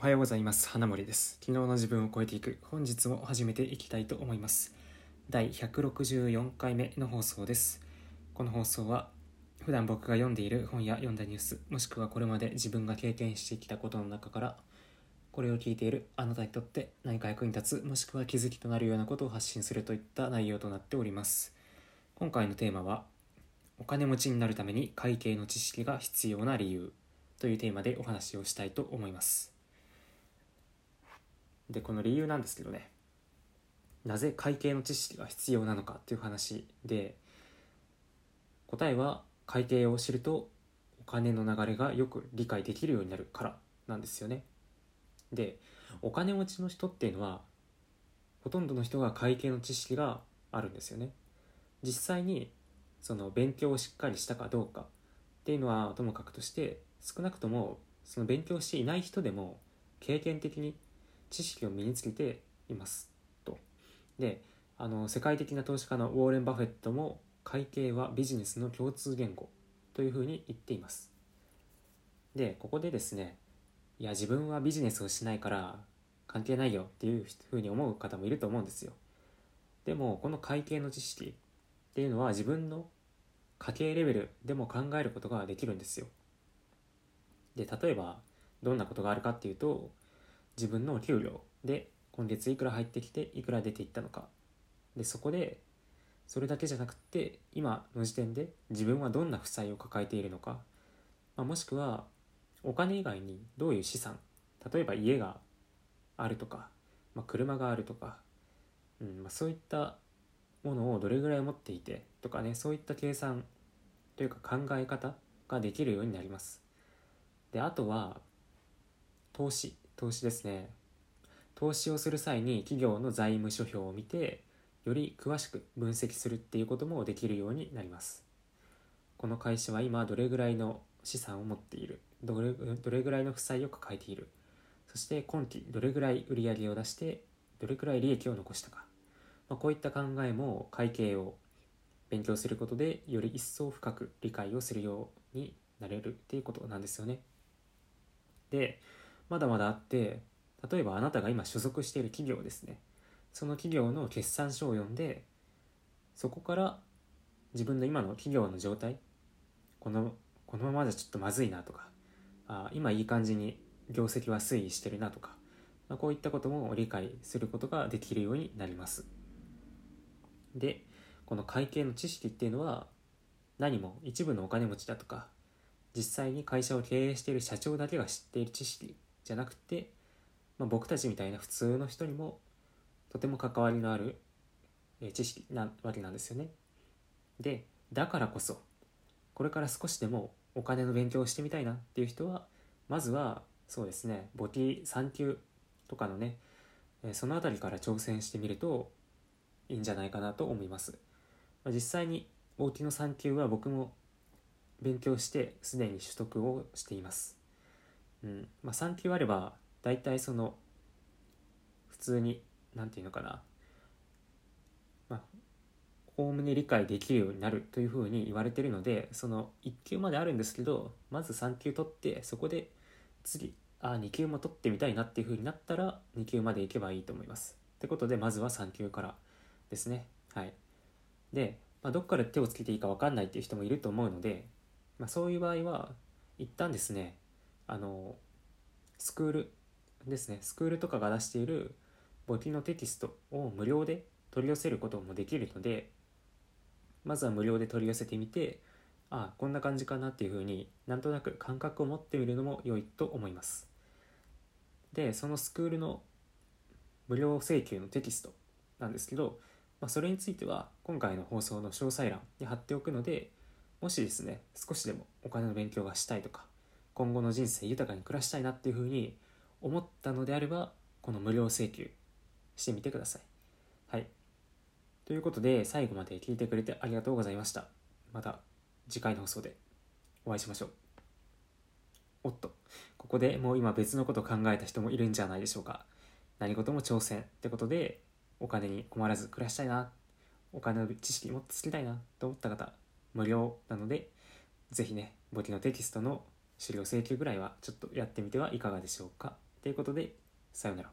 おはようございます。花森です。昨日の自分を超えていく。本日も始めていきたいと思います。第164回目の放送です。この放送は普段僕が読んでいる本や読んだニュースもしくはこれまで自分が経験してきたことの中からこれを聞いているあなたにとって何か役に立つもしくは気づきとなるようなことを発信するといった内容となっております。今回のテーマはお金持ちになるために会計の知識が必要な理由というテーマでお話をしたいと思います。でこの理由なんですけどね。なぜ会計の知識が必要なのかっていう話で答えは会計を知るとお金の流れがよく理解できるようになるからなんですよね。でお金持ちの人っていうのはほとんどの人が会計の知識があるんですよね。実際にその勉強をしっかりしたかどうかっていうのはともかくとして少なくともその勉強していない人でも経験的に知識を身につけていますと。であの世界的な投資家のウォーレン・バフェットも会計はビジネスの共通言語というふうに言っています。でここでですねいや自分はビジネスをしないから関係ないよっていうふうに思う方もいると思うんですよ。でもこの会計の知識っていうのは自分の家計レベルでも考えることができるんですよ。で例えばどんなことがあるかっていうと自分の給料で今月いくら入ってきていくら出ていったのか。でそこでそれだけじゃなくて今の時点で自分はどんな負債を抱えているのか、まあ、もしくはお金以外にどういう資産例えば家があるとか、まあ、車があるとか、うんまあ、そういったものをどれぐらい持っていてとかねそういった計算というか考え方ができるようになります。であとは投資。投資ですね。投資をする際に企業の財務諸表を見てより詳しく分析するっていうこともできるようになります。この会社は今どれぐらいの資産を持っている。どれどれぐらいの負債を抱えている。そして今期どれぐらい売り上げを出してどれくらい利益を残したか、まあ、こういった考えも会計を勉強することでより一層深く理解をするようになれるっていうことなんですよね。でまだまだあって例えばあなたが今所属している企業ですね。その企業の決算書を読んでそこから自分の今の企業の状態このこのままじゃちょっとまずいなとかあ今いい感じに業績は推移してるなとか、まあ、こういったことも理解することができるようになります。でこの会計の知識っていうのは何も一部のお金持ちだとか実際に会社を経営している社長だけが知っている知識じゃなくて、まあ、僕たちみたいな普通の人にもとても関わりのある知識なわけなんですよね。でだからこそこれから少しでもお金の勉強をしてみたいなっていう人はまずはそうですね簿記3級とかのねその辺りから挑戦してみるといいんじゃないかなと思います。実際に簿記の3級は僕も勉強してすでに取得をしています。うんまあ、3級あれば大体その普通に何て言うのかなまあおおむね理解できるようになるというふうに言われてるのでその1級まであるんですけどまず3級取ってそこで次あ2級も取ってみたいなっていうふうになったら2級まで行けばいいと思います。ってことでまずは3級からですね。はい。で、まあ、どっから手をつけていいか分かんないっていう人もいると思うので、まあ、そういう場合は一旦ですねあのスクールですねスクールとかが出している簿記のテキストを無料で取り寄せることもできるのでまずは無料で取り寄せてみてああこんな感じかなっていうふうになんとなく感覚を持ってみるのも良いと思います。でそのスクールの無料請求のテキストなんですけど、まあ、それについては今回の放送の詳細欄に貼っておくのでもしですね少しでもお金の勉強がしたいとか今後の人生豊かに暮らしたいなっていうふうに思ったのであればこの無料請求してみてください。はい。ということで最後まで聞いてくれてありがとうございました。また次回の放送でお会いしましょう。おっと、ここでもう今別のこと考えた人もいるんじゃないでしょうか。何事も挑戦ってことでお金に困らず暮らしたいな、お金の知識もっとつきたいなと思った方、無料なので、ぜひね、簿記のテキストの資料請求ぐらいはちょっとやってみてはいかがでしょうか。ということでさようなら